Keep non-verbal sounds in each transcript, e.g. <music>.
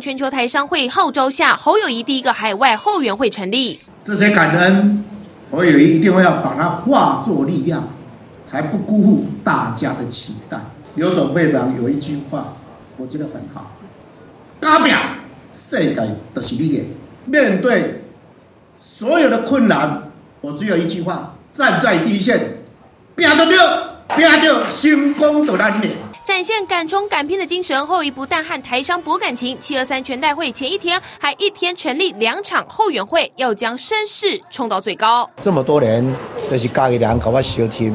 全球台商会号召下，侯友谊第一个海外后援会成立。这些感恩。我有一定会要把它化作力量，才不辜负大家的期待。刘总会长有一句话，我觉得很好：代表世界都是你的。面对所有的困难，我只有一句话：站在第一线，拼得到，拼得成功的咱们。展现敢冲敢拼的精神，侯友宜不但和台商博感情，七二三全代会前一天还一天成立两场后援会，要将声势冲到最高。这么多年都是家里人搞我小听，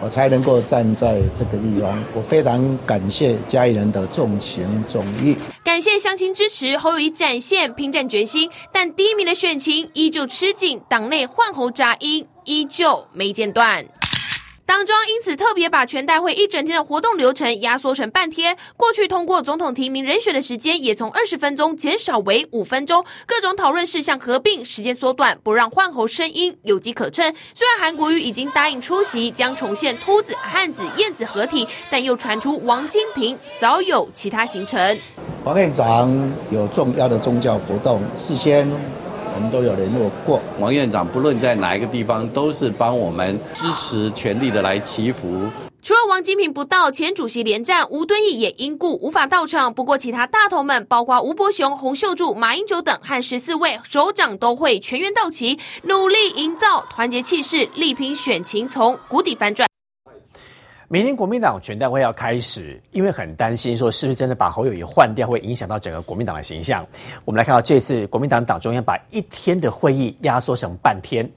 我才能够站在这个地方。我非常感谢嘉义人的重情重义，感谢乡亲支持，侯友谊展现拼战决心，但低迷的选情依旧吃紧，党内换候杂音依旧没间断。党中因此特别把全代会一整天的活动流程压缩成半天，过去通过总统提名人选的时间也从二十分钟减少为五分钟，各种讨论事项合并，时间缩短，不让换候声音有机可乘。虽然韩国瑜已经答应出席，将重现秃子、汉子、燕子合体，但又传出王金平早有其他行程。王院长有重要的宗教活动，事先。我们都有联络过王院长，不论在哪一个地方，都是帮我们支持，全力的来祈福。除了王金平不到，前主席连战吴敦义也因故无法到场。不过，其他大头们，包括吴伯雄、洪秀柱、马英九等，和十四位首长都会全员到齐，努力营造团结气势，力拼选情从谷底反转。明天国民党全代会要开始，因为很担心说是不是真的把侯友宜换掉，会影响到整个国民党的形象。我们来看到这次国民党党中央把一天的会议压缩成半天。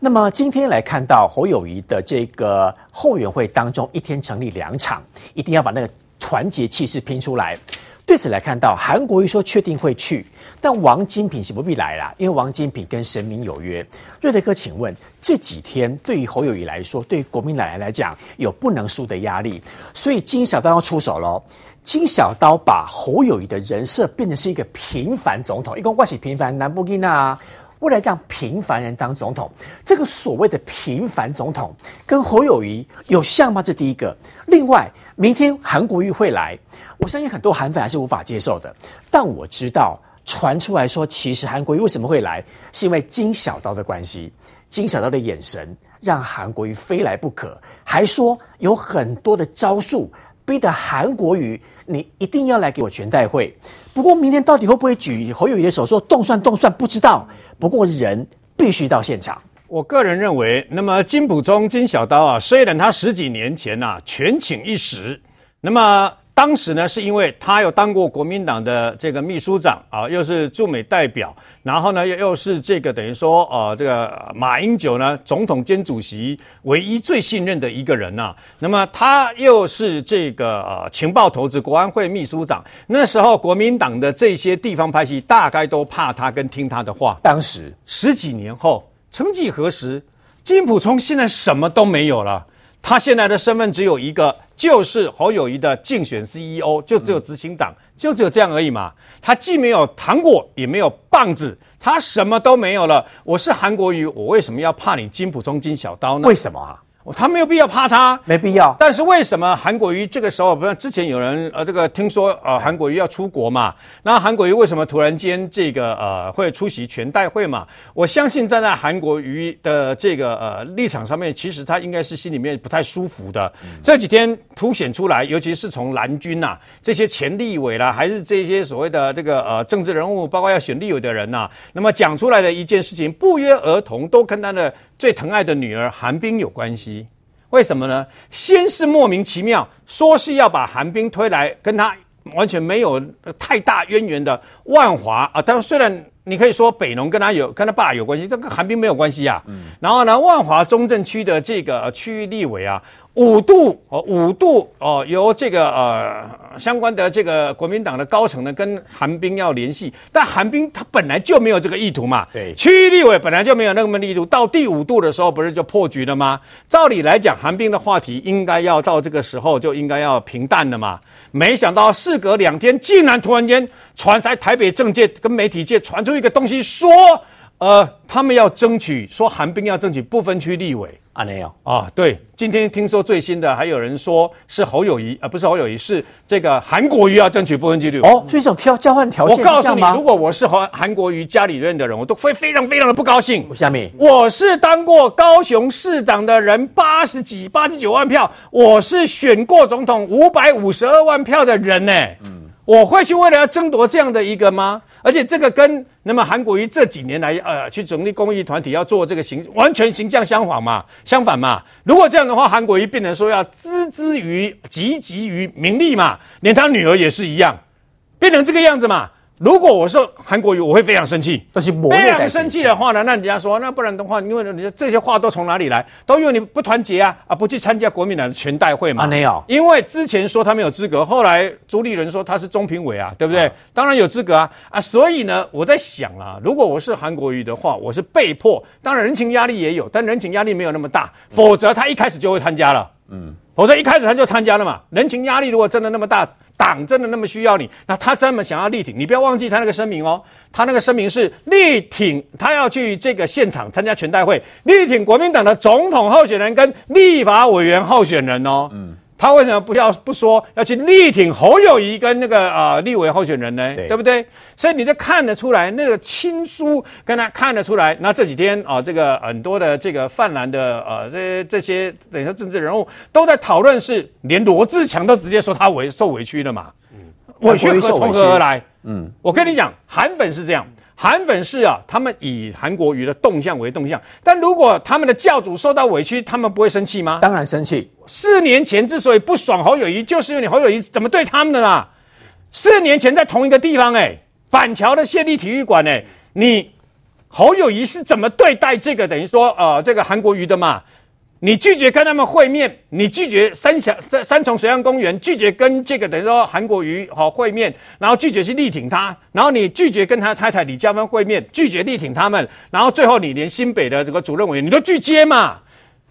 那么今天来看到侯友宜的这个后援会当中，一天成立两场，一定要把那个团结气势拼出来。对此来看到，韩国瑜说确定会去，但王金平是不必来啦，因为王金平跟神明有约。瑞德哥，请问这几天对于侯友宜来说，对于国民党来讲，有不能输的压力，所以金小刀要出手喽。金小刀把侯友宜的人设变成是一个平凡总统，一共关系平凡南布基娜，为了让平凡人当总统，这个所谓的平凡总统跟侯友宜有像吗？这第一个。另外，明天韩国瑜会来。我相信很多韩粉还是无法接受的，但我知道传出来说，其实韩国瑜为什么会来，是因为金小刀的关系。金小刀的眼神让韩国瑜非来不可，还说有很多的招数逼得韩国瑜你一定要来给我全代会。不过明天到底会不会举侯友宜的手说动算动算不知道。不过人必须到现场。我个人认为，那么金溥聪金小刀啊，虽然他十几年前呐、啊、权倾一时，那么。当时呢，是因为他有当过国民党的这个秘书长啊，又是驻美代表，然后呢，又又是这个等于说，呃，这个马英九呢，总统兼主席唯一最信任的一个人呐、啊。那么他又是这个呃情报头子、国安会秘书长。那时候国民党的这些地方派系大概都怕他跟听他的话。当时十几年后，曾几何时，金溥聪现在什么都没有了。他现在的身份只有一个，就是侯友谊的竞选 CEO，就只有执行长，就只有这样而已嘛。他既没有糖果，也没有棒子，他什么都没有了。我是韩国瑜，我为什么要怕你金普中金小刀呢？为什么啊？他没有必要怕他，没必要。但是为什么韩国瑜这个时候，不是之前有人呃，这个听说呃，韩国瑜要出国嘛？那韩国瑜为什么突然间这个呃会出席全代会嘛？我相信站在韩国瑜的这个呃立场上面，其实他应该是心里面不太舒服的。嗯、这几天凸显出来，尤其是从蓝军呐、啊、这些前立委啦，还是这些所谓的这个呃政治人物，包括要选立委的人呐、啊，那么讲出来的一件事情，不约而同都跟他的最疼爱的女儿韩冰有关系。为什么呢？先是莫名其妙说是要把韩冰推来跟他完全没有太大渊源的万华啊，但虽然你可以说北农跟他有跟他爸有关系，这跟韩冰没有关系啊。嗯。然后呢，万华中正区的这个区域立委啊。五度哦，五度哦，由这个呃相关的这个国民党的高层呢，跟韩冰要联系，但韩冰他本来就没有这个意图嘛。对，区域立委本来就没有那么力度，到第五度的时候不是就破局了吗？照理来讲，韩冰的话题应该要到这个时候就应该要平淡了嘛。没想到事隔两天，竟然突然间传在台北政界跟媒体界传出一个东西，说呃他们要争取，说韩冰要争取不分区立委。啊，没有啊，对，今天听说最新的还有人说是侯友谊啊，不是侯友谊，是这个韩国瑜要争取不分区立委哦，这种挑交换条件，我告诉你，如果我是韩韩国瑜家里人的人，我都会非常非常的不高兴。下面我是当过高雄市长的人，八十几、八十九万票，我是选过总统五百五十二万票的人呢，嗯，我会去为了要争夺这样的一个吗？而且这个跟那么韩国瑜这几年来呃去成立公益团体要做这个形完全形象相反嘛，相反嘛。如果这样的话，韩国瑜变成说要孜孜于汲汲于名利嘛，连他女儿也是一样，变成这个样子嘛。如果我是韩国瑜，我会非常生气。非常生气的话呢，那人家说，那不然的话，因为你这些话都从哪里来？都因为你不团结啊，啊，不去参加国民党的全代会嘛。啊，没有。因为之前说他没有资格，后来朱立伦说他是中评委啊，对不对？啊、当然有资格啊啊！所以呢，我在想啊，如果我是韩国瑜的话，我是被迫，当然人情压力也有，但人情压力没有那么大，否则他一开始就会参加了。嗯，否则一开始他就参加了嘛。人情压力如果真的那么大。党真的那么需要你？那他这么想要力挺你，不要忘记他那个声明哦。他那个声明是力挺，他要去这个现场参加全代会，力挺国民党的总统候选人跟立法委员候选人哦。嗯。他为什么不要不说要去力挺侯友谊跟那个啊、呃、立委候选人呢？对，对不对？所以你就看得出来，那个亲疏跟他看得出来。那这几天啊、呃，这个很多的这个泛蓝的呃这这些等于说政治人物都在讨论，是连罗志强都直接说他委受委屈了嘛？嗯，委屈从何而来？嗯，我跟你讲，韩粉是这样。韩粉是啊，他们以韩国瑜的动向为动向，但如果他们的教主受到委屈，他们不会生气吗？当然生气。四年前之所以不爽侯友谊，就是因为你侯友宜怎么对他们的啦？四年前在同一个地方，哎，板桥的县立体育馆，哎，你侯友谊是怎么对待这个等于说呃这个韩国瑜的嘛？你拒绝跟他们会面，你拒绝三峡三三重水岸公园，拒绝跟这个等于说韩国瑜好会面，然后拒绝去力挺他，然后你拒绝跟他太太李佳芬会面，拒绝力挺他们，然后最后你连新北的这个主任委员你都拒接嘛？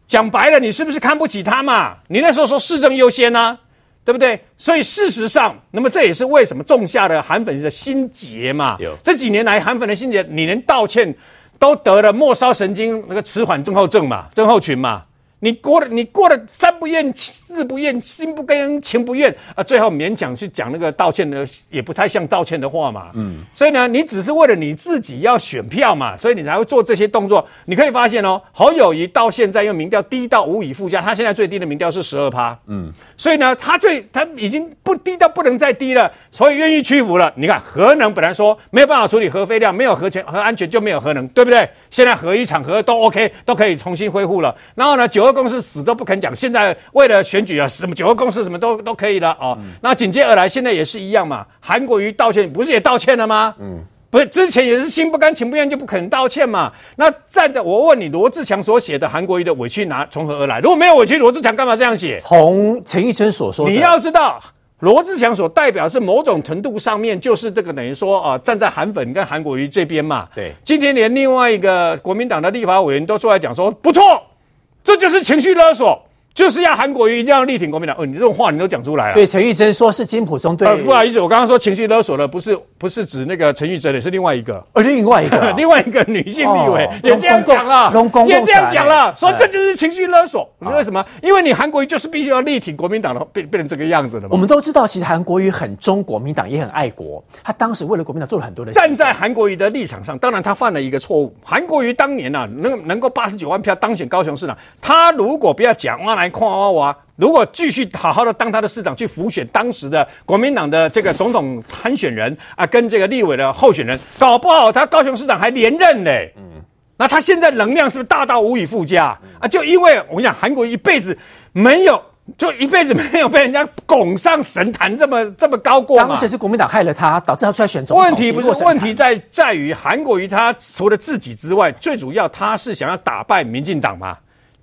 讲白了，你是不是看不起他嘛？你那时候说市政优先啊，对不对？所以事实上，那么这也是为什么种下了韩粉的心结嘛。有这几年来韩粉的心结，你连道歉都得了末梢神经那个迟缓症候症嘛，症候群嘛。你过了，你过了三不愿，四不愿，心不甘情不愿啊，最后勉强去讲那个道歉的，也不太像道歉的话嘛。嗯，所以呢，你只是为了你自己要选票嘛，所以你才会做这些动作。你可以发现哦，侯友谊到现在用民调低到无以复加，他现在最低的民调是十二趴。嗯，所以呢，他最他已经不低到不能再低了，所以愿意屈服了。你看核能本来说没有办法处理核废料，没有核全核安全就没有核能，对不对？现在核一厂核都 OK，都可以重新恢复了。然后呢，九。公司死都不肯讲，现在为了选举啊，什么九个公司什么都都可以了哦。嗯、那紧接而来，现在也是一样嘛。韩国瑜道歉，不是也道歉了吗？嗯，不是之前也是心不甘情不愿就不肯道歉嘛。那站着，我问你，罗志强所写的韩国瑜的委屈哪从何而来？如果没有委屈，罗志强干嘛这样写？从陈玉珍所说，你要知道，罗志祥所代表是某种程度上面就是这个等于说啊，站在韩粉跟韩国瑜这边嘛。对，今天连另外一个国民党的立法委员都出来讲说不错。这就是情绪勒索。就是要韩国瑜一定要力挺国民党。哦，你这种话你都讲出来了。所以陈玉珍说是金普中对、呃。不好意思，我刚刚说情绪勒索的不是不是指那个陈玉珍，也是另外一个。呃，另外一个、啊，<laughs> 另外一个女性立委、哦、也这样讲了，也这样讲了，说这就是情绪勒索。你、为什么？因为你韩国瑜就是必须要力挺国民党的，变变成这个样子的嘛。我们都知道，其实韩国瑜很忠国民党，也很爱国。他当时为了国民党做了很多的事。站在韩国瑜的立场上，当然他犯了一个错误。韩国瑜当年啊，能能够八十九万票当选高雄市长，他如果不要讲哇来夸哇哇。如果继续好好的当他的市长，去辅选当时的国民党的这个总统参选人啊，跟这个立委的候选人，搞不好他高雄市长还连任呢。嗯，那他现在能量是不是大到无以复加啊？就因为我跟你讲，韩国一辈子没有就一辈子没有被人家拱上神坛这么这么高过嘛？当时是国民党害了他，导致他出来选总统。问题不是问题在在于韩国瑜他除了自己之外，最主要他是想要打败民进党嘛？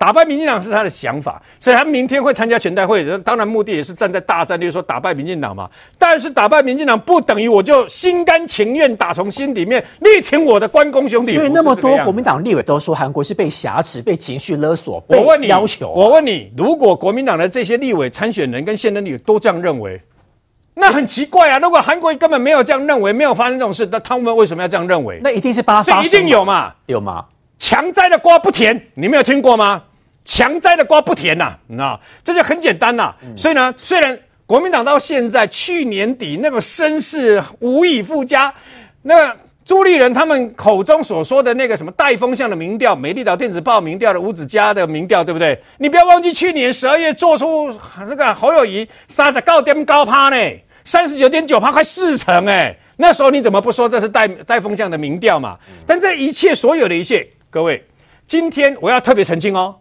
打败民进党是他的想法，所以他明天会参加全代会。当然，目的也是站在大战略说打败民进党嘛。但是打败民进党不等于我就心甘情愿打从心里面力挺我的关公兄弟。所以那么多国民党立委都说韩国是被挟持、被情绪勒索、被要求。我问你，如果国民党的这些立委参选人跟现任立委都这样认为，那很奇怪啊！如果韩国根本没有这样认为，没有发生这种事，那他们为什么要这样认为？那一定是帮他发声。这一定有嘛？有吗？强摘的瓜不甜，你没有听过吗？强摘的瓜不甜呐、啊，你知道，这就很简单呐、啊。嗯、所以呢，虽然国民党到现在去年底那个声势无以复加，那、朱立人他们口中所说的那个什么带风向的民调，美丽岛电子报民调的吴子嘉的民调，对不对？你不要忘记去年十二月做出那个侯友谊三十高点高趴呢，三十九点九趴，快四成哎，那时候你怎么不说这是带带风向的民调嘛？但这一切所有的一切。各位，今天我要特别澄清哦。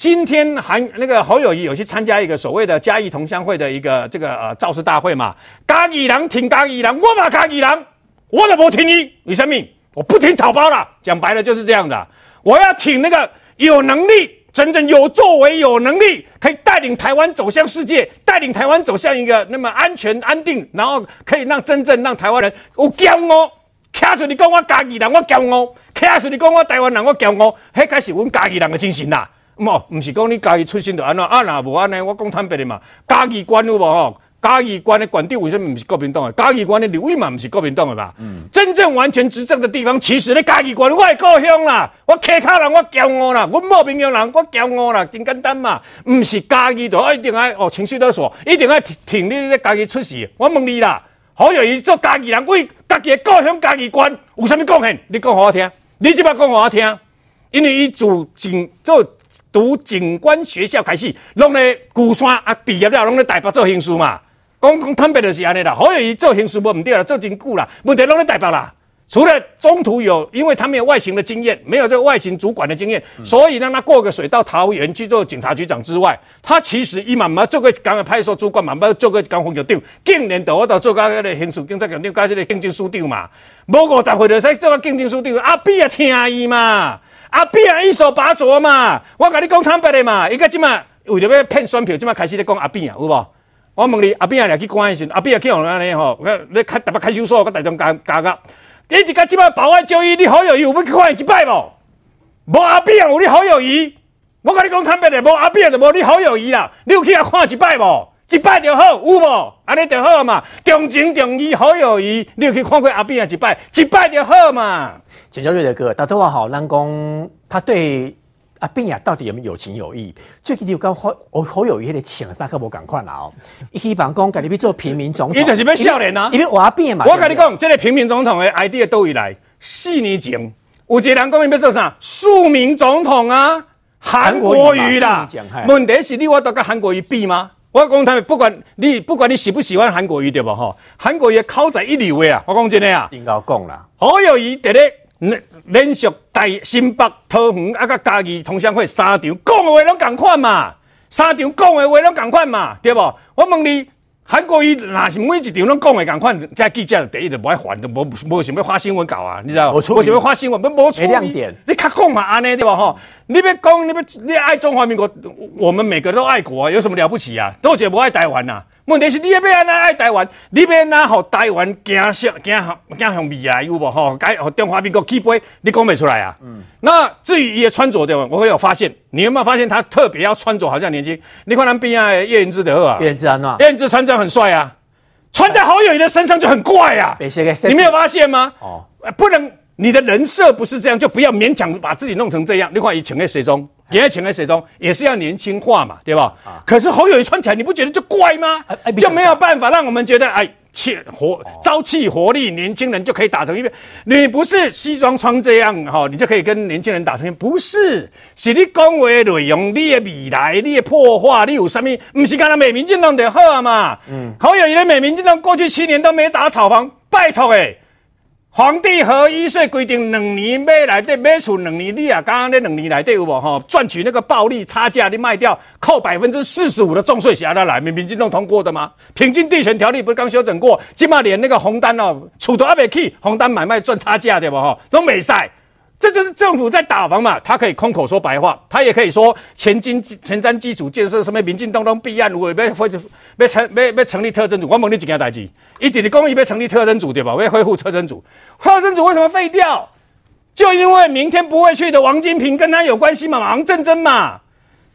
今天韩那个侯友宜有去参加一个所谓的嘉义同乡会的一个这个呃造势大会嘛？嘉义人挺嘉义人，我嘛嘉义人，我都不听你，为什么？我不听草包了。讲白了就是这样的。我要挺那个有能力、真正有作为、有能力，可以带领台湾走向世界，带领台湾走向一个那么安全、安定，然后可以让真正让台湾人有骄傲。卡出你讲我嘉义人，我骄傲；卡出你讲我台湾人，我骄傲。迄开始阮嘉义人的精神啦。唔，唔是讲你家己出身就安怎啊？那无安尼，我讲坦白的嘛。嘉义县有无吼？嘉义县的县长为什么唔是国民党的？嘉义县的刘委嘛，唔是国民党的吧？嗯。真正完全执政的地方，其实咧嘉义县，我的故乡啦。我客家人，我骄傲啦。阮某平阳人，我骄傲啦。真简单嘛。唔是嘉义就一定爱哦，情绪勒索，一定爱挺你咧嘉义出事。我问你啦。好友伊做嘉义人，为家己的故乡、嘉义县有啥物贡献？你讲给我听，你即摆讲给我听。因为伊做警做读警官学校开始，拢咧鼓山啊，毕业了拢咧台北做刑事嘛。讲讲坦白就是安尼啦。好友伊做刑事无毋对啦，做真久啦，问题拢咧台北啦。除了中途有，因为他没有外勤的经验，没有这个外勤主管的经验，嗯、所以让他过个水到桃园去做警察局长之外，他其实伊嘛嘛做过刚个派出所主管嘛，嘛做过刚副局长，近年度我都做个那个刑事警察局长，加这个警政署长嘛，无五十岁就使做个警政署长，阿扁也听伊嘛，阿扁也一手把抓嘛，我跟你讲坦白的嘛，伊个即嘛为着要骗选票，即嘛开始咧讲阿扁啊，有无？我问你，阿扁也来去关一下，阿扁也去用安尼吼，你开台北看守所，个台中加加个。你伫甲即摆保外就医，你好友谊有要去看伊一摆无？无阿扁有你好友谊，我甲你讲坦白的，无阿扁就无你好友谊啦。你有去甲看一摆无？一摆就好，有无？安尼就好嘛。重情重义好友谊，你有去看过阿扁啊？一摆，一摆就好嘛。简小瑞的歌，大头话好，咱讲他对。阿扁呀，到底有没有有情有义？最近有跟好好友谊的请三克无赶快啦哦！<laughs> 希望讲家己要做平民总统，伊就是要笑脸呐。因为阿扁嘛，我跟你讲，这个平民总统的 idea 都以来四年前，有一个人讲伊要做啥？庶民总统啊，韩国瑜啦。问题是你我都跟韩国瑜比吗？我讲他们不管你不管你喜不喜欢韩国瑜对吧？哈，韩国瑜口才一流的啊！我讲真的啊，真够讲啦，好友谊得咧。连连续台新北桃园啊，甲嘉义同乡会三场讲的话拢共款嘛，三场讲的话拢共款嘛，对无？我问你，韩国瑜若是每一场拢讲的共款，这记者第一就无爱烦，就无无想要发新闻搞啊，你知道？无想要发新闻，无无亮点。你较讲嘛，安尼对无？吼，你别讲，你别你爱中华民国，我们每个都爱国啊，有什么了不起啊？都觉得不爱台湾呐、啊。问题是你要安那爱台湾，你要安怎互台湾惊向惊向惊向未来有无吼？该互中华民国起飞，你讲不出来啊？嗯。那至于伊的穿着对吧？我会有发现，你有没有发现他特别要穿着好像年轻？你看咱边啊叶元之的啊，叶元之安怎？叶元之穿着很帅啊，穿在侯友宜的身上就很怪啊。你没有发现吗？哦，不能，你的人设不是这样，就不要勉强把自己弄成这样。你看以前的谁中？也要请在谁中，也是要年轻化嘛，对吧？啊、可是侯友谊穿起来，你不觉得就怪吗？啊啊、就没有办法让我们觉得哎，气活朝气活力，年轻人就可以打成一片。你不是西装穿这样哈，你就可以跟年轻人打成一片。不是，是你讲话的内容，你的未来，你的破坏，你有什么？不是跟他美民进党的好嘛？嗯，侯友谊的美民进党过去七年都没打草房，拜托诶。皇帝和一岁规定两年买来的买厝两年，你啊，刚刚那两年来的有无哈？赚取那个暴利差价，你卖掉扣百分之四十五的重税，写得来，民民进党通过的吗？平均地权条例不是刚修整过？起码连那个红单哦，厝都还没去，红单买卖赚差价对不哈？都没晒。这就是政府在打房嘛，他可以空口说白话，他也可以说前经前瞻基础建设什么民进党都备案，我要恢要成要要成立特征组。我问你几件代志，一直的公益要成立特征组对吧？我要恢复特征组，特征组为什么废掉？就因为明天不会去的王金平跟他有关系嘛，王正珍嘛。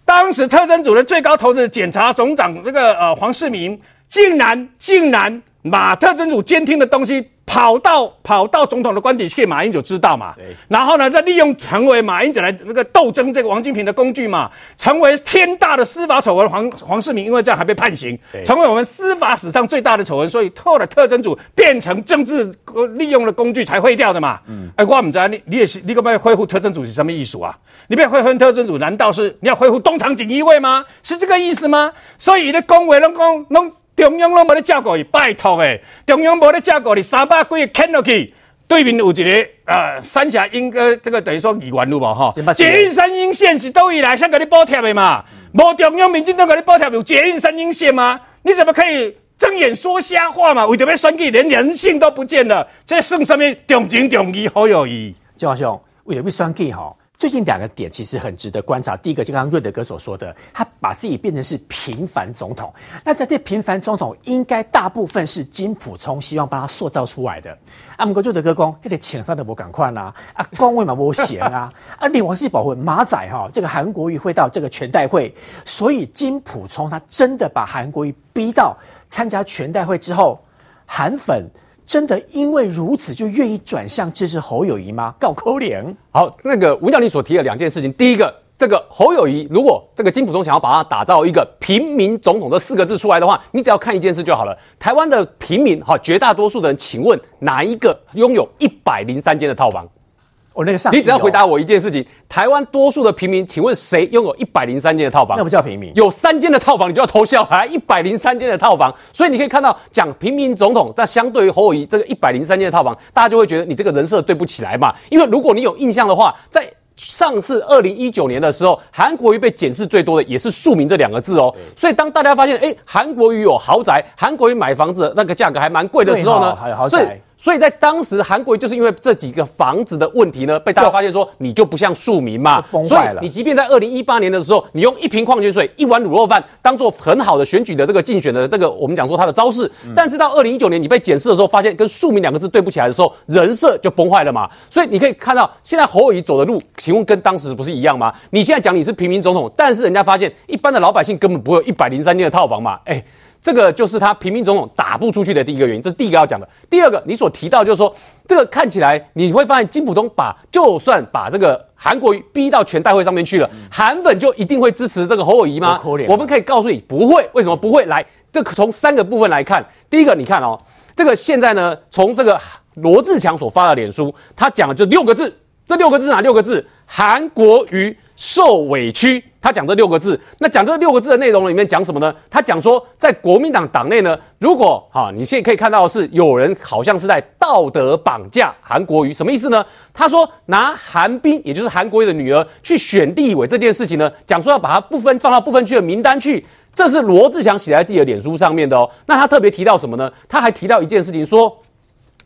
当时特征组的最高头子检察总长那个呃黄世明，竟然竟然把特征组监听的东西。跑到跑到总统的官邸去，马英九知道嘛？对。然后呢，再利用成为马英九来那个斗争这个王金平的工具嘛，成为天大的司法丑闻。黄黄世明因为这样还被判刑，成为我们司法史上最大的丑闻。所以后来特侦组变成政治利用的工具才废掉的嘛。嗯。哎，我不知道你你也是，你可不可以恢复特侦组是什么意思啊？你不要恢复特侦组，难道是你要恢复东厂锦衣卫吗？是这个意思吗？所以你的公委、拢公拢。中央拢无咧照顾伊，拜托诶，中央无咧照顾你，三百几个牵落去，对面有一个呃三峡莺歌，这个等于说议员有无吼？捷运三莺线是倒位来先给你补贴的嘛？无中央民进党给你补贴有捷运三莺线吗？你怎么可以睁眼说瞎话嘛？为着要选举，连人性都不见了，这算什么重情重义好友谊？钟华兄，为着要选举吼？最近两个点其实很值得观察。第一个就刚刚瑞德哥所说的，他把自己变成是平凡总统。那在这平凡总统，应该大部分是金普聪希望帮他塑造出来的。啊，不过瑞德哥讲，那个请上的不赶快啦，啊，官位嘛不闲啊，啊，另外是保护马仔哈，这个韩国瑜会到这个全代会，所以金普聪他真的把韩国瑜逼到参加全代会之后，韩粉。真的因为如此就愿意转向支持侯友谊吗？告扣脸。好，那个吴教你所提的两件事情，第一个，这个侯友谊如果这个金溥聪想要把它打造一个平民总统这四个字出来的话，你只要看一件事就好了。台湾的平民哈，绝大多数的人，请问哪一个拥有一百零三间的套房？我那个上，你只要回答我一件事情：台湾多数的平民，请问谁拥有一百零三间的套房？那不叫平民，有三间的套房你就要偷笑啊！一百零三间的套房，所以你可以看到讲平民总统，但相对于侯友宜这个一百零三间的套房，大家就会觉得你这个人设对不起来嘛。因为如果你有印象的话，在上次二零一九年的时候，韩国瑜被检视最多的也是庶民这两个字哦。所以当大家发现，哎，韩国瑜有豪宅，韩国瑜买房子那个价格还蛮贵的时候呢，还有豪宅。所以在当时，韩国就是因为这几个房子的问题呢，被大家发现说你就不像庶民嘛，崩坏了。所以你即便在二零一八年的时候，你用一瓶矿泉水、一碗卤肉饭当做很好的选举的这个竞选的这个我们讲说他的招式，但是到二零一九年你被检视的时候，发现跟庶民两个字对不起来的时候，人设就崩坏了嘛。所以你可以看到，现在侯友宜走的路，请问跟当时不是一样吗？你现在讲你是平民总统，但是人家发现一般的老百姓根本不会有一百零三间的套房嘛，哎。这个就是他平民总统打不出去的第一个原因，这是第一个要讲的。第二个，你所提到就是说，这个看起来你会发现金溥聪把就算把这个韩国瑜逼到全代会上面去了，韩粉就一定会支持这个侯友谊吗？我们可以告诉你，不会。为什么不会？来，这个从三个部分来看，第一个，你看哦，这个现在呢，从这个罗志强所发的脸书，他讲的就六个字，这六个字是哪六个字？韩国瑜受委屈。他讲这六个字，那讲这六个字的内容里面讲什么呢？他讲说，在国民党党内呢，如果哈，你现在可以看到的是有人好像是在道德绑架韩国瑜，什么意思呢？他说拿韩冰，也就是韩国瑜的女儿去选立委这件事情呢，讲说要把它不分放到不分区的名单去，这是罗志祥写在自己的脸书上面的哦。那他特别提到什么呢？他还提到一件事情，说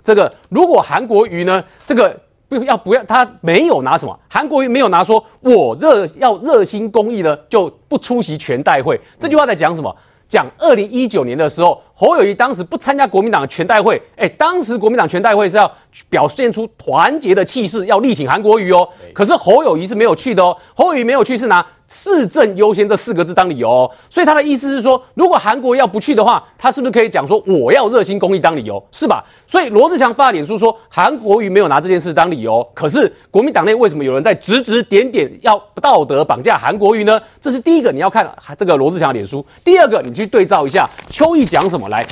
这个如果韩国瑜呢，这个。不要不要，他没有拿什么，韩国瑜没有拿说，我热要热心公益呢，就不出席全代会。这句话在讲什么？讲二零一九年的时候，侯友谊当时不参加国民党的全代会，哎，当时国民党全代会是要表现出团结的气势，要力挺韩国瑜哦。可是侯友谊是没有去的哦，侯友谊没有去是拿。市政优先这四个字当理由哦，所以他的意思是说，如果韩国要不去的话，他是不是可以讲说我要热心公益当理由，是吧？所以罗志祥发脸书说韩国瑜没有拿这件事当理由，可是国民党内为什么有人在指指点点要道德绑架韩国瑜呢？这是第一个你要看这个罗志祥的脸书，第二个你去对照一下邱毅讲什么来，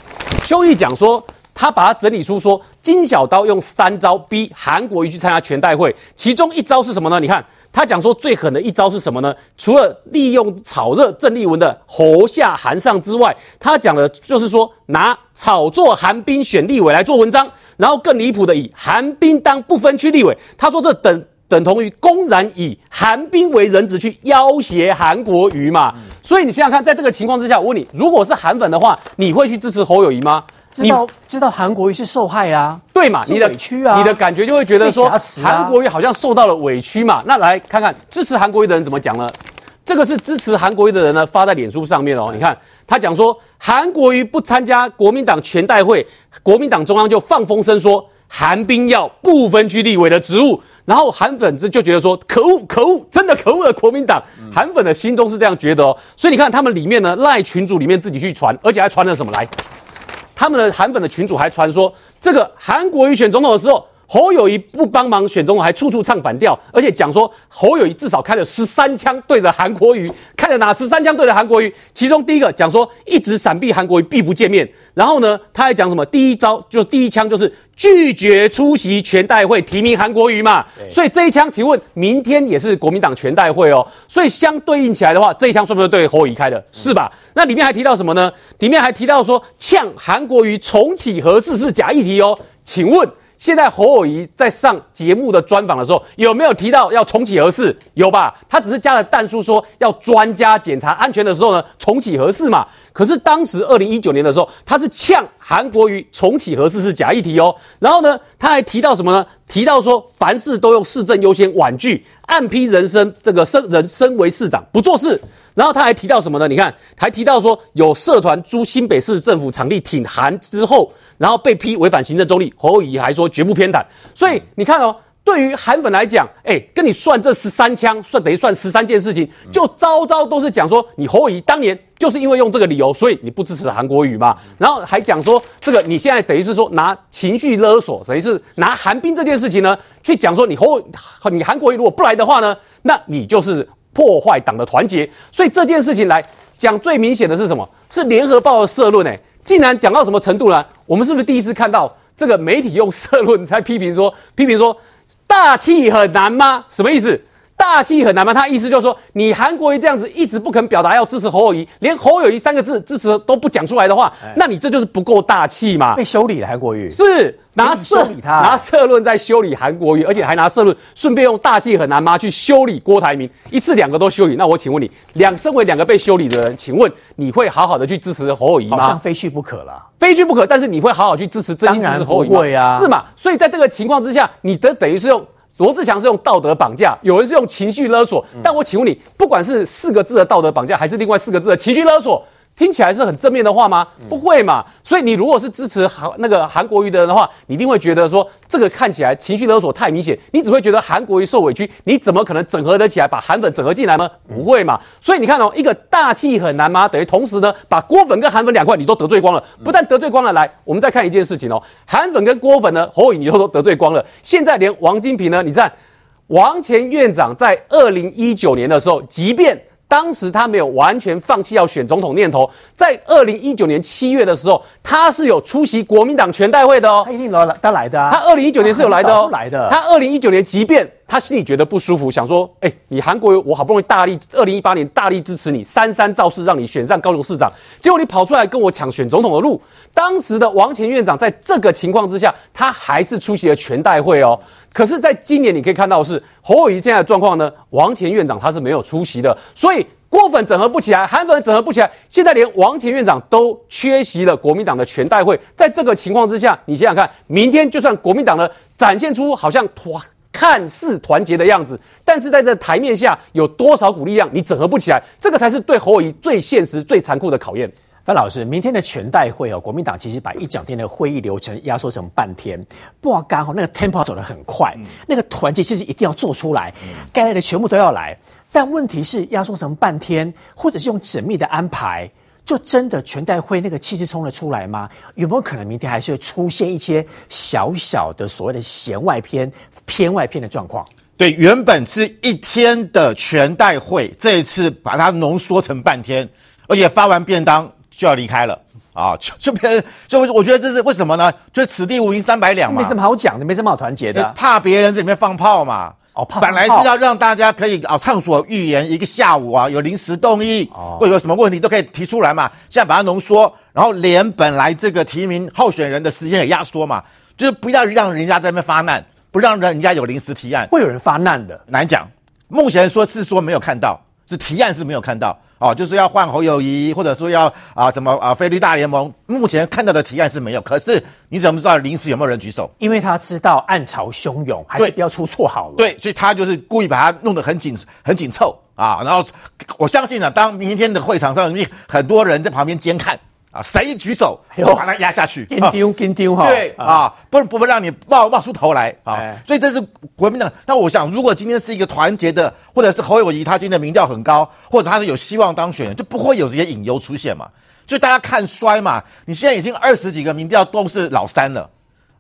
邱毅讲说。他把它整理出说，金小刀用三招逼韩国瑜去参加全代会，其中一招是什么呢？你看他讲说最狠的一招是什么呢？除了利用炒热郑丽文的侯下韩上之外，他讲的就是说拿炒作韩冰选立委来做文章。然后更离谱的以韩冰当不分区立委，他说这等 <laughs> 等同于公然以韩冰为人质去要挟韩国瑜嘛。所以你想想看，在这个情况之下，我问你，如果是韩粉的话，你会去支持侯友谊吗？知道知道韩国瑜是受害啊，对嘛？你的委屈啊，你的感觉就会觉得说韩国瑜好像受到了委屈嘛。那来看看支持韩国瑜的人怎么讲呢？这个是支持韩国瑜的人呢发在脸书上面哦。你看他讲说，韩国瑜不参加国民党全代会，国民党中央就放风声说韩冰要不分区立委的职务，然后韩粉就觉得说可恶可恶，真的可恶的国民党。韩粉的心中是这样觉得哦。所以你看他们里面呢赖群组里面自己去传，而且还传了什么来？他们的韩粉的群主还传说，这个韩国瑜选总统的时候，侯友谊不帮忙选总统，还处处唱反调，而且讲说侯友谊至少开了十三枪对着韩国瑜，开了哪十三枪对着韩国瑜？其中第一个讲说一直闪避韩国瑜，避不见面。然后呢，他还讲什么？第一招就第一枪就是拒绝出席全代会提名韩国瑜嘛。所以这一枪，请问明天也是国民党全代会哦。所以相对应起来的话，这一枪算不算对侯友谊开的？是吧？那里面还提到什么呢？里面还提到说呛韩国瑜重启核四是假议题哦。请问？现在侯友谊在上节目的专访的时候，有没有提到要重启核试？有吧？他只是加了弹书说要专家检查安全的时候呢，重启核试嘛。可是当时二零一九年的时候，他是呛韩国瑜重启核试是假议题哦。然后呢，他还提到什么呢？提到说凡事都用市政优先婉拒，暗批人生这个身人身为市长不做事。然后他还提到什么呢？你看，还提到说有社团租新北市政府场地挺韩之后，然后被批违反行政中立，侯友宜还说绝不偏袒。所以你看哦，对于韩粉来讲，哎，跟你算这十三枪，算等于算十三件事情，就招招都是讲说你侯友宜当年就是因为用这个理由，所以你不支持韩国瑜嘛。然后还讲说这个你现在等于是说拿情绪勒索，等于是拿韩冰这件事情呢，去讲说你侯你韩国瑜如果不来的话呢，那你就是。破坏党的团结，所以这件事情来讲，最明显的是什么？是联合报的社论，哎，竟然讲到什么程度呢？我们是不是第一次看到这个媒体用社论在批评说，批评说大气很难吗？什么意思？大气很难吗？他意思就是说，你韩国瑜这样子一直不肯表达要支持侯友谊，连侯友谊三个字支持都不讲出来的话，那你这就是不够大气嘛？被修理了韩国瑜是拿社理他拿社论在修理韩国瑜，而且还拿社论顺便用大气很难吗去修理郭台铭，一次两个都修理。那我请问你，两身为两个被修理的人，请问你会好好的去支持侯友谊吗？好像非去不可了，非去不可。但是你会好好去支持真心支持侯友谊啊，是嘛？所以在这个情况之下，你的等于是用。罗志祥是用道德绑架，有人是用情绪勒索。但我请问你，不管是四个字的道德绑架，还是另外四个字的情绪勒索，听起来是很正面的话吗？不会嘛。所以你如果是支持韩那个韩国瑜的人的话，你一定会觉得说这个看起来情绪勒索太明显，你只会觉得韩国瑜受委屈，你怎么可能整合得起来把韩粉整合进来呢？不会嘛。所以你看哦，一个大气很难吗？等于同时呢，把郭粉跟韩粉两块你都得罪光了。不但得罪光了，来，我们再看一件事情哦，韩粉跟郭粉呢，侯友宜你都得罪光了。现在连王金平呢，你看王前院长在二零一九年的时候，即便当时他没有完全放弃要选总统念头，在二零一九年七月的时候，他是有出席国民党全代会的哦。他一定来，他来的啊。他二零一九年是有来的哦。来的。他二零一九年，即便他心里觉得不舒服，想说，哎，你韩国，我好不容易大力，二零一八年大力支持你，三三造势让你选上高雄市长，结果你跑出来跟我抢选总统的路。当时的王前院长在这个情况之下，他还是出席了全代会哦。可是，在今年你可以看到的是侯友宜现在的状况呢，王前院长他是没有出席的，所以郭粉整合不起来，韩粉整合不起来，现在连王前院长都缺席了国民党的全代会。在这个情况之下，你想想看，明天就算国民党呢展现出好像团看似团结的样子，但是在这台面下有多少股力量你整合不起来，这个才是对侯友谊最现实、最残酷的考验。范老师，明天的全代会哦，国民党其实把一整天的会议流程压缩成半天，不过刚好那个 tempo 走得很快，嗯、那个团结其实一定要做出来，该来的全部都要来。但问题是压缩成半天，或者是用缜密的安排，就真的全代会那个气势冲了出来吗？有没有可能明天还是会出现一些小小的所谓的弦外篇、偏外篇的状况？对，原本是一天的全代会，这一次把它浓缩成半天，而且发完便当。就要离开了啊！<laughs> 就就别人，就我觉得这是为什么呢？就是此地无银三百两嘛，没什么好讲的，没什么好团结的，怕别人在里面放炮嘛。哦，怕本来是要让大家可以啊畅所欲言，一个下午啊有临时动议，哦，或者有什么问题都可以提出来嘛。现在把它浓缩，然后连本来这个提名候选人的时间也压缩嘛。就是不要让人家在那边发难，不让人家有临时提案。会有人发难的，难讲。目前说是说没有看到，是提案是没有看到哦，就是要换侯友谊，或者说要啊什么啊菲律大联盟，目前看到的提案是没有。可是你怎么知道临时有没有人举手？因为他知道暗潮汹涌，还是不要出错好了。对，所以他就是故意把它弄得很紧、很紧凑啊。然后我相信呢、啊，当明天的会场上，很多人在旁边监看。啊，谁一举手就把他压下去，跟丢跟丢哈，对啊，不不不让你冒冒出头来啊，所以这是国民党。那我想，如果今天是一个团结的，或者是侯友宜他今天的民调很高，或者他是有希望当选，就不会有这些隐忧出现嘛。所以大家看衰嘛，你现在已经二十几个民调都是老三了，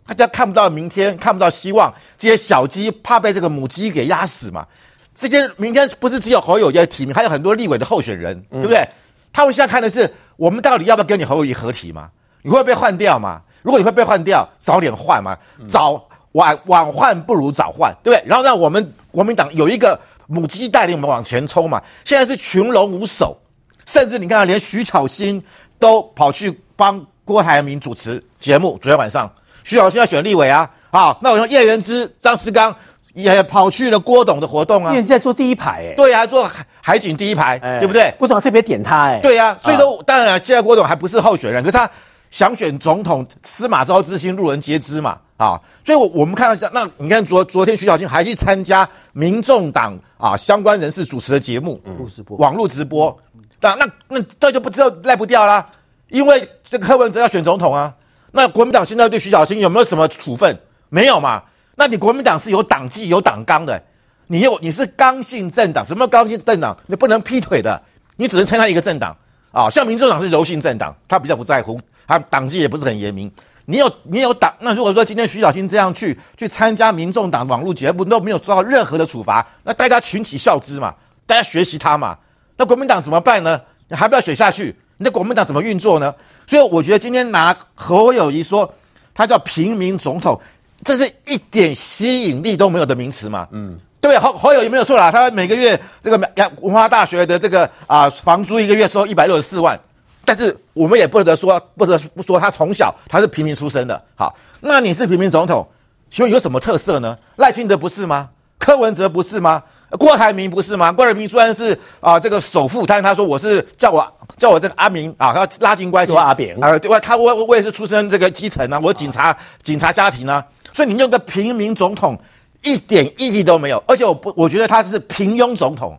大家看不到明天，看不到希望，这些小鸡怕被这个母鸡给压死嘛。这些明天不是只有侯友宜提名，还有很多立委的候选人，对不对？嗯他们现在看的是我们到底要不要跟你侯友宜合体嘛？你会被换掉嘛？如果你会被换掉，早点换嘛，早晚晚换不如早换，对不对？然后让我们国民党有一个母鸡带领我们往前冲嘛。现在是群龙无首，甚至你看，连徐巧芯都跑去帮郭台铭主持节目。昨天晚上，徐巧芯要选立委啊，好，那我用叶元之、张思刚。也跑去了郭董的活动啊，因为在坐第一排哎，对啊，坐海景第一排，欸、对不对？郭董特别点他哎，对啊，所以说当然了，现在郭董还不是候选人，可是他想选总统，司马昭之心，路人皆知嘛。啊，所以我我们看到一下，那你看昨昨天徐巧芯还去参加民众党啊相关人士主持的节目，嗯，直播。网络直播，那那那这就不知道赖不掉啦，因为这个柯文哲要选总统啊，那国民党现在对徐巧芯有没有什么处分？没有嘛。那你国民党是有党纪有党纲的，你又你是刚性政党，什么刚性政党？你不能劈腿的，你只能参加一个政党啊。像民众党是柔性政党，他比较不在乎，他党纪也不是很严明。你有你有党，那如果说今天徐小新这样去去参加民众党网络节目都没有受到任何的处罚，那大家群起效之嘛，大家学习他嘛。那国民党怎么办呢？你还不要选下去？你的国民党怎么运作呢？所以我觉得今天拿侯友谊说他叫平民总统。这是一点吸引力都没有的名词嘛？嗯，对，侯侯友有没有错啦。他每个月这个文化大学的这个啊、呃、房租一个月收一百六十四万，但是我们也不得说不得不说他从小他是平民出身的。好，那你是平民总统，请问有什么特色呢？赖清德不是吗？柯文哲不是吗？郭台铭不是吗？郭台铭虽然是啊、呃、这个首富，但是他说我是叫我叫我这个阿明啊，他要拉近关系。阿扁啊，对，他我我也是出身这个基层啊，我警察、啊、警察家庭啊。所以你用个平民总统一点意义都没有，而且我不，我觉得他是平庸总统，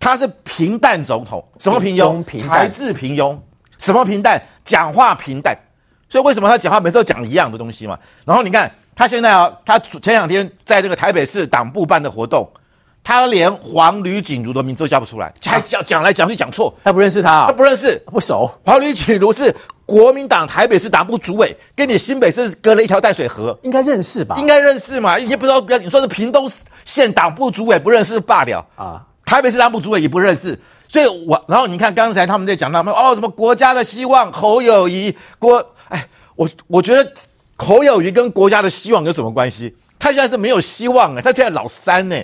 他是平淡总统。什么平庸？平才智平庸。什么平淡？讲话平淡。所以为什么他讲话每次都讲一样的东西嘛？然后你看他现在啊，他前两天在这个台北市党部办的活动，他连黄吕锦如的名字都叫不出来，还讲讲来讲去讲错，他不认识他，他不认识，不熟。黄吕锦如是。国民党台北市党部主委，跟你新北市隔了一条淡水河，应该认识吧？应该认识嘛？也不知道，不要你说是屏东县党部主委不认识罢了啊！台北市党部主委也不认识，所以我然后你看刚才他们在讲他们哦什么国家的希望侯友谊国哎，我我觉得侯友谊跟国家的希望有什么关系？他现在是没有希望哎，他现在老三呢，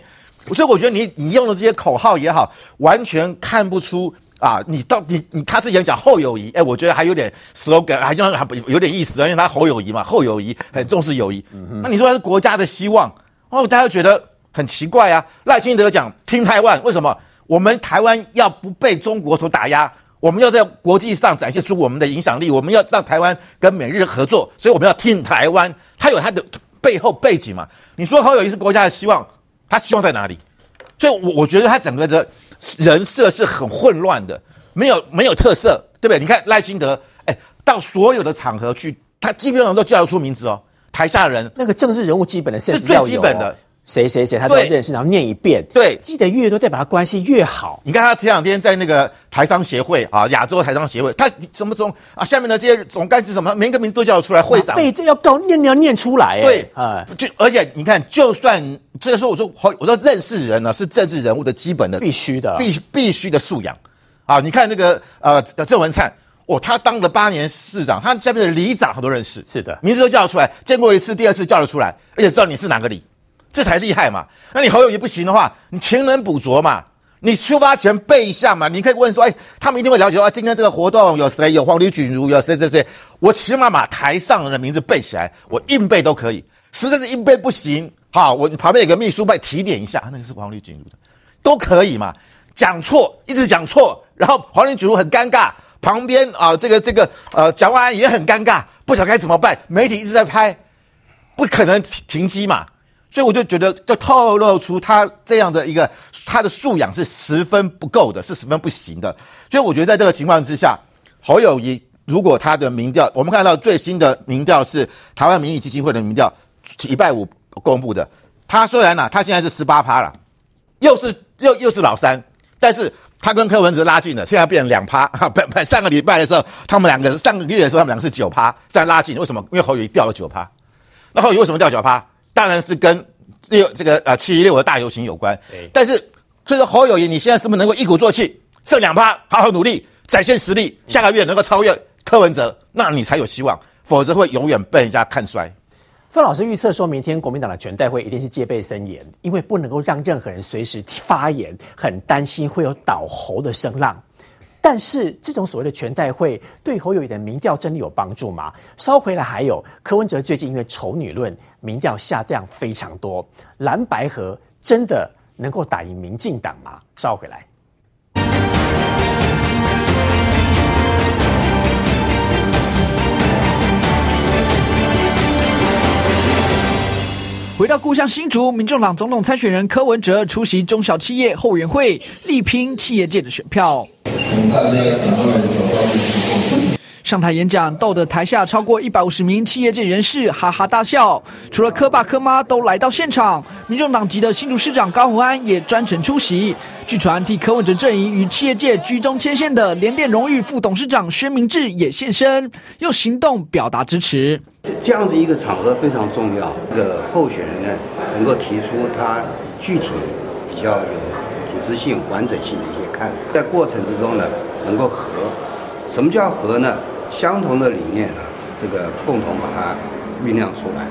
所以我觉得你你用的这些口号也好，完全看不出。啊，你到底你他之前讲后友谊，哎，我觉得还有点 slogan，还像还有点意思，因为他侯友谊嘛，后友谊很重视友谊。嗯哼，那你说他是国家的希望，哦，大家觉得很奇怪啊。赖清德讲听台湾，为什么？我们台湾要不被中国所打压，我们要在国际上展现出我们的影响力，我们要让台湾跟美日合作，所以我们要听台湾。他有他的背后背景嘛？你说侯友谊是国家的希望，他希望在哪里？所以，我我觉得他整个的。人设是很混乱的，没有没有特色，对不对？你看赖清德，哎，到所有的场合去，他基本上都叫得出名字哦。台下人那个政治人物基本的是最基本的，谁谁谁他都认识，然后念一遍。对，记得越多，代表他关系越好。你看他前两天在那个台商协会啊，亚洲台商协会，他什么总啊，下面的这些总干事什么，每一个名字都叫得出来。会长背要告念要念出来。对啊，就而且你看，就算。所以说，我说，我说认识人呢是政治人物的基本的必须的必必须的素养啊！你看那个呃郑文灿，哦，他当了八年市长，他下面的里长很多认识，是的，名字都叫得出来，见过一次，第二次叫得出来，而且知道你是哪个里，这才厉害嘛！那你侯友也不行的话，你勤能补拙嘛，你出发前背一下嘛，你可以问说，哎，他们一定会了解啊，今天这个活动有谁？有黄吕锦如，有谁谁谁？我起码把台上人的名字背起来，我硬背都可以。实在是硬背不行，好，我旁边有个秘书帮提点一下，那个是黄吕锦茹的，都可以嘛。讲错，一直讲错，然后黄吕锦茹很尴尬，旁边啊，这个这个呃，蒋万安也很尴尬，不晓得该怎么办。媒体一直在拍，不可能停停机嘛。所以我就觉得，就透露出他这样的一个他的素养是十分不够的，是十分不行的。所以我觉得在这个情况之下，侯友宜如果他的民调，我们看到最新的民调是台湾民意基金会的民调，礼拜五公布的。他虽然呢、啊，他现在是十八趴了，又是又又是老三，但是他跟柯文哲拉近了，现在变成两趴。哈本本上个礼拜的时候，他们两个人上个月的时候，他们两个是九趴，现在拉近，为什么？因为侯友宜掉了九趴。那侯友宜为什么掉九趴？当然是跟六这个呃七一六的大游行有关，但是这个侯友谊，你现在是不是能够一鼓作气，剩两趴，好好努力，展现实力，下个月能够超越柯文哲，那你才有希望，否则会永远被人家看衰。范老师预测说，明天国民党的全代会一定是戒备森严，因为不能够让任何人随时发言，很担心会有倒侯的声浪。但是这种所谓的全代会对侯友宜的民调真的有帮助吗？稍回来还有柯文哲最近因为丑女论民调下降非常多，蓝白合真的能够打赢民进党吗？稍回来。回到故乡新竹，民众党总统参选人柯文哲出席中小企业后援会，力拼企业界的选票。上台演讲逗得台下超过一百五十名企业界人士哈哈大笑，除了柯爸柯妈都来到现场，民众党籍的新竹市长高虹安也专程出席。据传替柯文哲阵营与企业界居中牵线的联电荣誉副董事长薛明志也现身，用行动表达支持。这样子一个场合非常重要，这个候选人呢能够提出他具体比较有组织性、完整性的一些看法，在过程之中呢能够和。什么叫和呢？相同的理念呢，这个共同把它酝酿出来。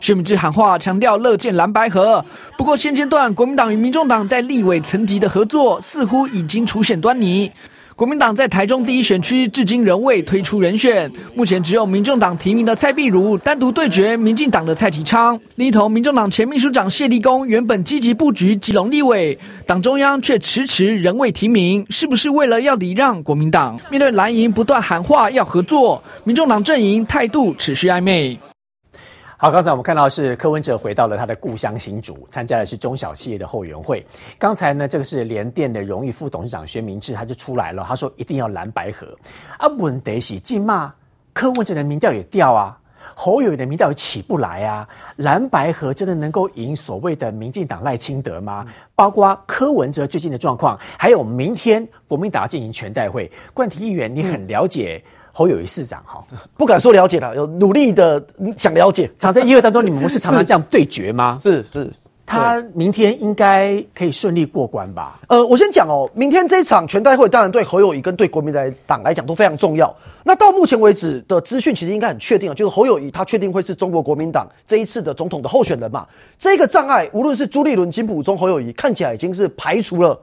薛明志喊话，强调乐见蓝白合。不过现阶段国民党与民众党在立委层级的合作似乎已经初显端倪。国民党在台中第一选区至今仍未推出人选，目前只有民众党提名的蔡壁如单独对决民进党的蔡启昌。另一头，民众党前秘书长谢立功原本积极布局基隆立委，党中央却迟迟仍未提名，是不是为了要礼让国民党？面对蓝营不断喊话要合作，民众党阵营态度持续暧昧。好，刚才我们看到是柯文哲回到了他的故乡新竹，参加的是中小企业的后援会。刚才呢，这个是联电的荣誉副董事长薛明志，他就出来了，他说一定要蓝白合。啊，问题是净骂柯文哲的民调也掉啊，侯友宜的民调也起不来啊，蓝白合真的能够赢所谓的民进党赖清德吗？包括柯文哲最近的状况，还有明天国民党要进行全代会，冠廷议员，你很了解。嗯侯友谊市长哈，<laughs> 不敢说了解了，有努力的想了解。常在议会当中，你们不是常常这样对决吗？<laughs> 是是，他明天应该可以顺利过关吧？呃，我先讲哦，明天这一场全代会，当然对侯友谊跟对国民党来讲都非常重要。那到目前为止的资讯，其实应该很确定啊，就是侯友谊他确定会是中国国民党这一次的总统的候选人嘛。这个障碍，无论是朱立伦、金溥中、侯友谊，看起来已经是排除了。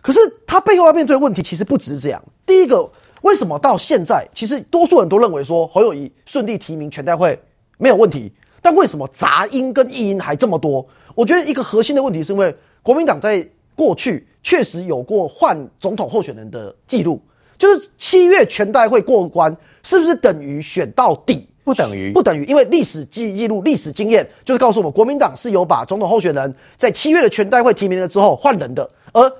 可是他背后要面对的问题，其实不只是这样。第一个。为什么到现在，其实多数人都认为说侯友宜顺利提名全代会没有问题，但为什么杂音跟异音还这么多？我觉得一个核心的问题是因为国民党在过去确实有过换总统候选人的记录，就是七月全代会过关，是不是等于选到底？不等于，不等于，因为历史记记录、历史经验就是告诉我们，国民党是有把总统候选人在七月的全代会提名了之后换人的，而。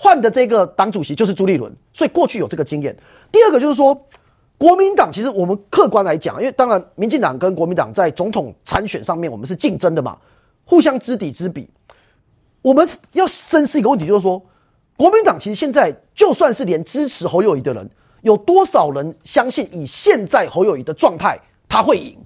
换的这个党主席就是朱立伦，所以过去有这个经验。第二个就是说，国民党其实我们客观来讲，因为当然民进党跟国民党在总统参选上面我们是竞争的嘛，互相知己知彼。我们要深思一个问题，就是说，国民党其实现在就算是连支持侯友宜的人，有多少人相信以现在侯友宜的状态他会赢？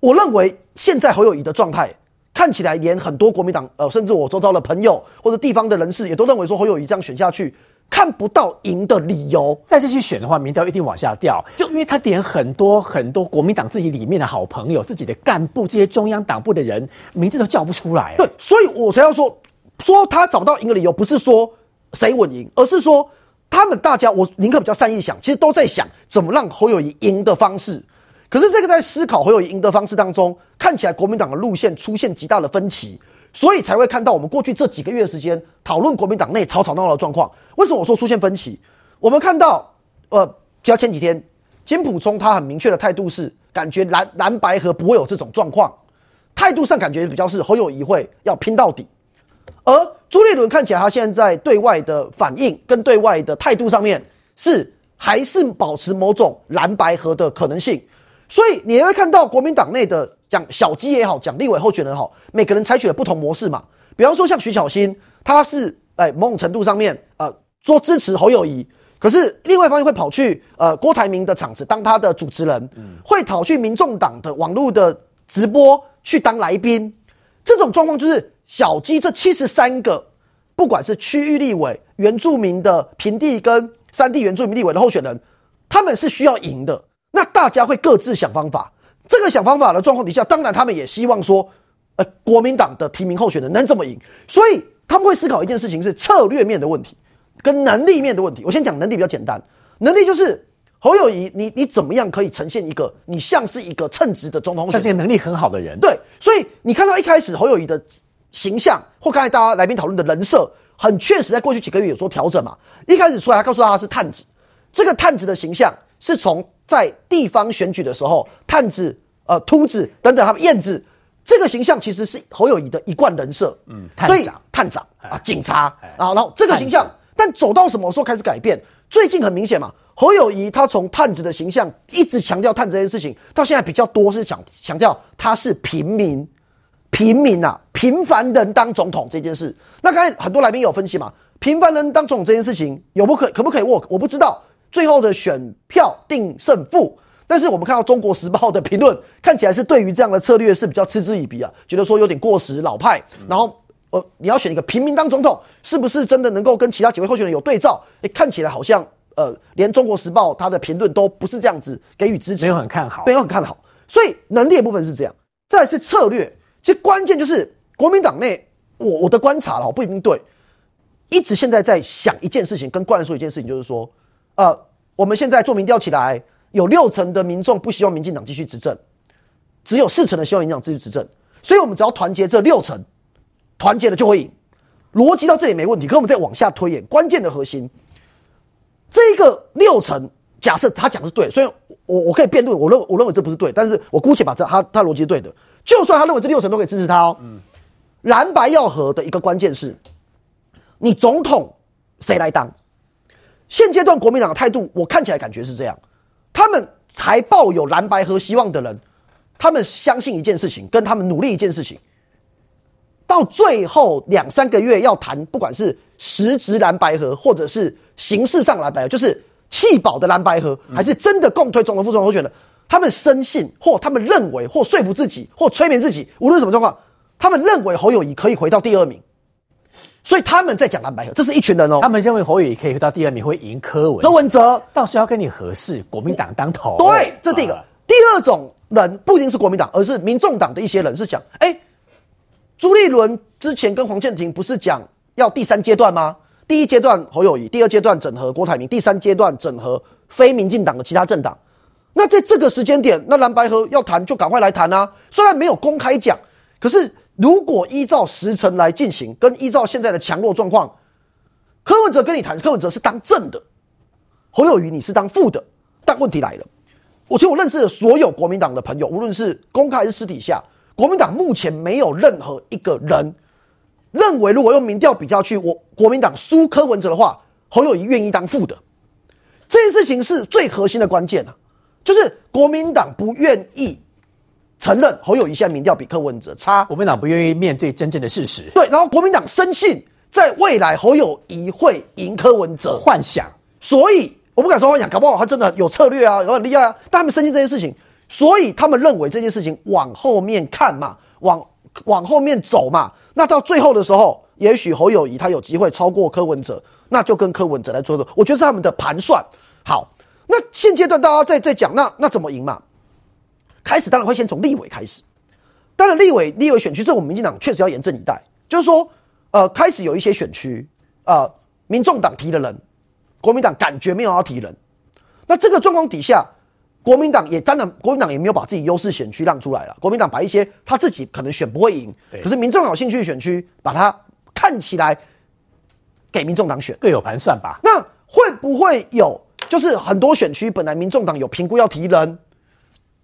我认为现在侯友宜的状态。看起来连很多国民党呃，甚至我周遭的朋友或者地方的人士也都认为说侯友宜这样选下去，看不到赢的理由。再继续选的话，民调一定往下掉，就因为他连很多很多国民党自己里面的好朋友、自己的干部、这些中央党部的人名字都叫不出来。对，所以我才要说说他找到赢的理由，不是说谁稳赢，而是说他们大家，我宁可比较善意想，其实都在想怎么让侯友宜赢的方式。可是这个在思考侯友宜赢得方式当中，看起来国民党的路线出现极大的分歧，所以才会看到我们过去这几个月的时间讨论国民党内吵吵闹闹的状况。为什么我说出现分歧？我们看到，呃，只要前几天金普聪他很明确的态度是，感觉蓝蓝白合不会有这种状况，态度上感觉比较是侯友宜会要拼到底，而朱立伦看起来他现在在对外的反应跟对外的态度上面是还是保持某种蓝白合的可能性。所以你会看到国民党内的讲小鸡也好，讲立委候选人好，每个人采取了不同模式嘛。比方说像徐巧芯，他是哎某种程度上面呃说支持侯友谊，可是另外一方面会跑去呃郭台铭的场子当他的主持人，会跑去民众党的网络的直播去当来宾。这种状况就是小鸡这七十三个，不管是区域立委、原住民的平地跟山地原住民立委的候选人，他们是需要赢的。那大家会各自想方法，这个想方法的状况底下，当然他们也希望说，呃，国民党的提名候选人能怎么赢，所以他们会思考一件事情是策略面的问题，跟能力面的问题。我先讲能力比较简单，能力就是侯友宜，你你怎么样可以呈现一个你像是一个称职的总统，像是一个能力很好的人。对，所以你看到一开始侯友宜的形象，或刚才大家来宾讨论的人设，很确实在过去几个月有做调整嘛。一开始出来，他告诉大家是探子，这个探子的形象是从。在地方选举的时候，探子、呃秃子等等，他们燕子这个形象其实是侯友谊的一贯人设。嗯，探长、探长啊，警察啊，然后这个形象，但走到什么时候开始改变？最近很明显嘛，侯友谊他从探子的形象一直强调探子这件事情，到现在比较多是讲强调他是平民，平民啊，平凡人当总统这件事。那刚才很多来宾有分析嘛，平凡人当总统这件事情有不可可不可以 work？我不知道。最后的选票定胜负，但是我们看到《中国时报》的评论，看起来是对于这样的策略是比较嗤之以鼻啊，觉得说有点过时老派。然后，呃，你要选一个平民当总统，是不是真的能够跟其他几位候选人有对照？诶，看起来好像呃，连《中国时报》他的评论都不是这样子给予支持，没有很看好，没有很看好。所以能力的部分是这样，再来是策略。其实关键就是国民党内，我我的观察了，不一定对，一直现在在想一件事情，跟冠说一件事情，就是说。呃，我们现在做民调起来，有六成的民众不希望民进党继续执政，只有四成的希望民进党继续执政。所以，我们只要团结这六成，团结了就会赢。逻辑到这里没问题，可我们再往下推演，关键的核心，这个六成，假设他讲的是对，所以我我可以辩论，我认我认为这不是对，但是我姑且把这他他逻辑是对的。就算他认为这六成都可以支持他哦，嗯，蓝白要合的一个关键是，你总统谁来当？现阶段国民党的态度，我看起来感觉是这样：他们还抱有蓝白合希望的人，他们相信一件事情，跟他们努力一件事情，到最后两三个月要谈，不管是实质蓝白合，或者是形式上蓝白合，就是弃保的蓝白合，还是真的共推总统、副总统候选的，他们深信或他们认为或说服自己或催眠自己，无论什么状况，他们认为侯友宜可以回到第二名。所以他们在讲蓝白合，这是一群人哦。他们认为侯友宜可以到第二名，会赢柯文。柯文哲到时候要跟你合适，国民党当头。对，这第一个。啊、第二种人不一定是国民党，而是民众党的一些人是讲：哎，朱立伦之前跟黄建庭不是讲要第三阶段吗？第一阶段侯友谊，第二阶段整合郭台铭，第三阶段整合非民进党的其他政党。那在这个时间点，那蓝白合要谈就赶快来谈啊！虽然没有公开讲，可是。如果依照时程来进行，跟依照现在的强弱状况，柯文哲跟你谈，柯文哲是当正的，侯友宜你是当副的。但问题来了，我其实我认识的所有国民党的朋友，无论是公开还是私底下，国民党目前没有任何一个人认为，如果用民调比较去，我国民党输柯文哲的话，侯友谊愿意当副的。这件事情是最核心的关键啊，就是国民党不愿意。承认侯友谊现在民调比柯文哲差，国民党不愿意面对真正的事实。对，然后国民党深信在未来侯友谊会赢柯文哲，幻想。所以我不敢说幻想，搞不好他真的有策略啊，有很厉害啊。但他们深信这件事情，所以他们认为这件事情往后面看嘛，往往后面走嘛。那到最后的时候，也许侯友谊他有机会超过柯文哲，那就跟柯文哲来做做。我觉得是他们的盘算。好，那现阶段大家在在讲，那那怎么赢嘛？开始当然会先从立委开始，当然立委立委选区，这我们民进党确实要严阵以待。就是说，呃，开始有一些选区，呃，民众党提的人，国民党感觉没有要提人。那这个状况底下，国民党也当然，国民党也没有把自己优势选区让出来了。国民党把一些他自己可能选不会赢，可是民众有兴趣的选区，把它看起来给民众党选，各有盘算吧。那会不会有，就是很多选区本来民众党有评估要提人，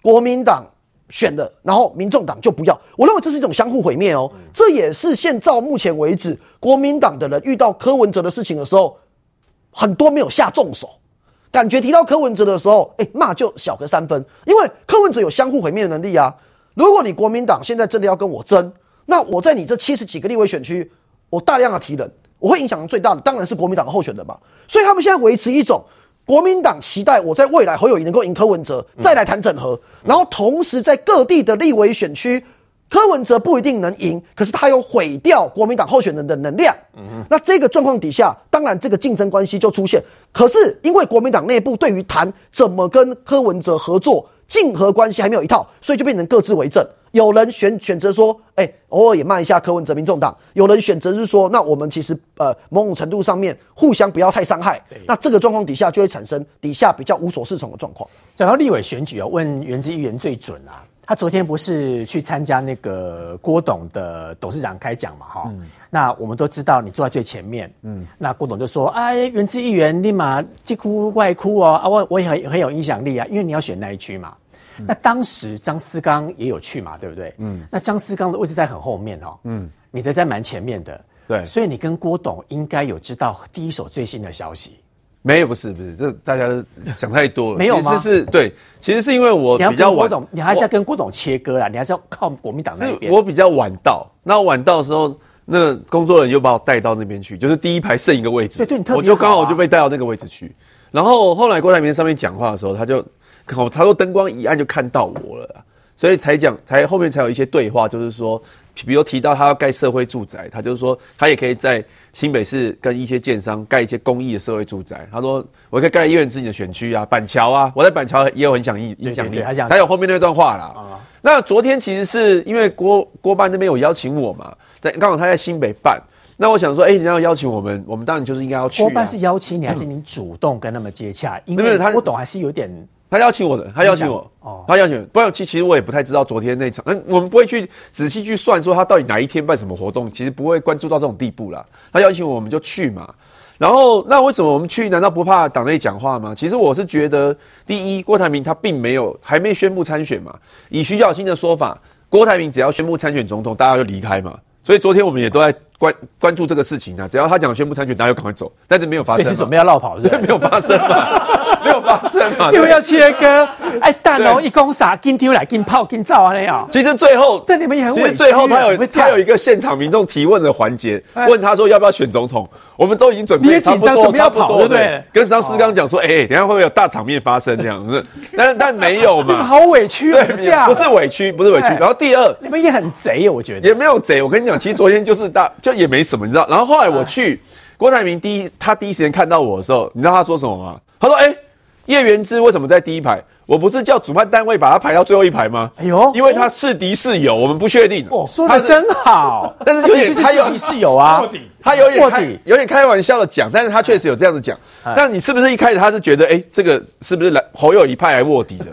国民党选的，然后民众党就不要？我认为这是一种相互毁灭哦。这也是现照目前为止，国民党的人遇到柯文哲的事情的时候，很多没有下重手。感觉提到柯文哲的时候，哎，骂就小个三分，因为柯文哲有相互毁灭的能力啊。如果你国民党现在真的要跟我争，那我在你这七十几个立委选区，我大量的提人，我会影响最大的当然是国民党的候选人嘛。所以他们现在维持一种国民党期待我在未来侯友宜能够赢柯文哲，再来谈整合，然后同时在各地的立委选区。柯文哲不一定能赢，可是他有毁掉国民党候选人的能量。嗯哼，那这个状况底下，当然这个竞争关系就出现。可是因为国民党内部对于谈怎么跟柯文哲合作、竞合关系还没有一套，所以就变成各自为政。有人选选择说，哎、欸，偶尔也骂一下柯文哲、民众党；有人选择是说，那我们其实呃某种程度上面互相不要太伤害。那这个状况底下就会产生底下比较无所适从的状况。讲到立委选举啊，问原之议员最准啊。他昨天不是去参加那个郭董的董事长开讲嘛？哈、嗯，那我们都知道你坐在最前面。嗯，那郭董就说：“哎，原之议员立马即哭外哭哦，啊，我我也很很有影响力啊，因为你要选那一区嘛。嗯”那当时张思刚也有去嘛，对不对？嗯，那张思刚的位置在很后面哦。嗯，你在在蛮前面的。对，所以你跟郭董应该有知道第一手最新的消息。没有，不是不是，这大家想太多了。没有吗？其实是对，其实是因为我比较晚，你还是要跟郭董切割啦，你还是要靠国民党那边。我比较晚到，那我晚到的时候，那工作人员就把我带到那边去，就是第一排剩一个位置，对对，你特别啊，我就刚好就被带到那个位置去。然后后来郭台铭上面讲话的时候，他就，他说灯光一暗就看到我了，所以才讲，才后面才有一些对话，就是说。比如提到他要盖社会住宅，他就是说他也可以在新北市跟一些建商盖一些公益的社会住宅。他说我可以盖医院自己的选区啊，板桥啊，我在板桥也有很响应影响力。还有后面那段话啦。啊，那昨天其实是因为郭郭办那边有邀请我嘛，在刚好他在新北办，那我想说，哎、欸，你要邀请我们，我们当然就是应该要去、啊。郭办是邀请你，还是你主动跟他们接洽？因为他不懂还是有点。他邀请我的，他邀请我，哦，他邀请我，不然其其实我也不太知道昨天那场，嗯，我们不会去仔细去算说他到底哪一天办什么活动，其实不会关注到这种地步啦。他邀请我，我们就去嘛。然后那为什么我们去？难道不怕党内讲话吗？其实我是觉得，第一，郭台铭他并没有还没宣布参选嘛。以徐小新的说法，郭台铭只要宣布参选总统，大家就离开嘛。所以昨天我们也都在关关注这个事情啊，只要他讲宣布参选，大家就赶快走，但是没有发生，随时准备要落跑是 <laughs> 没有发生嘛，<laughs> 没有发生嘛，因为要切割，哎，蛋哦，一公傻，紧丢来，紧泡，紧造啊那样。其实最后，这你们也很委屈，其实最后他有他有一个现场民众提问的环节，问他说要不要选总统，我们都已经准备差不多，差不多，对不对？跟张思刚讲说，哎，等下会不会有大场面发生这样？<laughs> 子？但但没有嘛，好委屈，对，不是委屈，不是委屈。然后第二，你们也很贼，我觉得。也没有贼，我跟你讲。其实昨天就是大，就也没什么，你知道。然后后来我去，郭台铭第一，他第一时间看到我的时候，你知道他说什么吗？他说：“哎，叶元之为什么在第一排？我不是叫主办单位把他排到最后一排吗？”哎呦，因为他是敌是友，我们不确定。哦，说的真好，<laughs> 但是有点他有敌是友啊，他有点开有点开玩笑的讲，但是他确实有这样子讲。那你是不是一开始他是觉得，哎，这个是不是来侯友宜派来卧底的？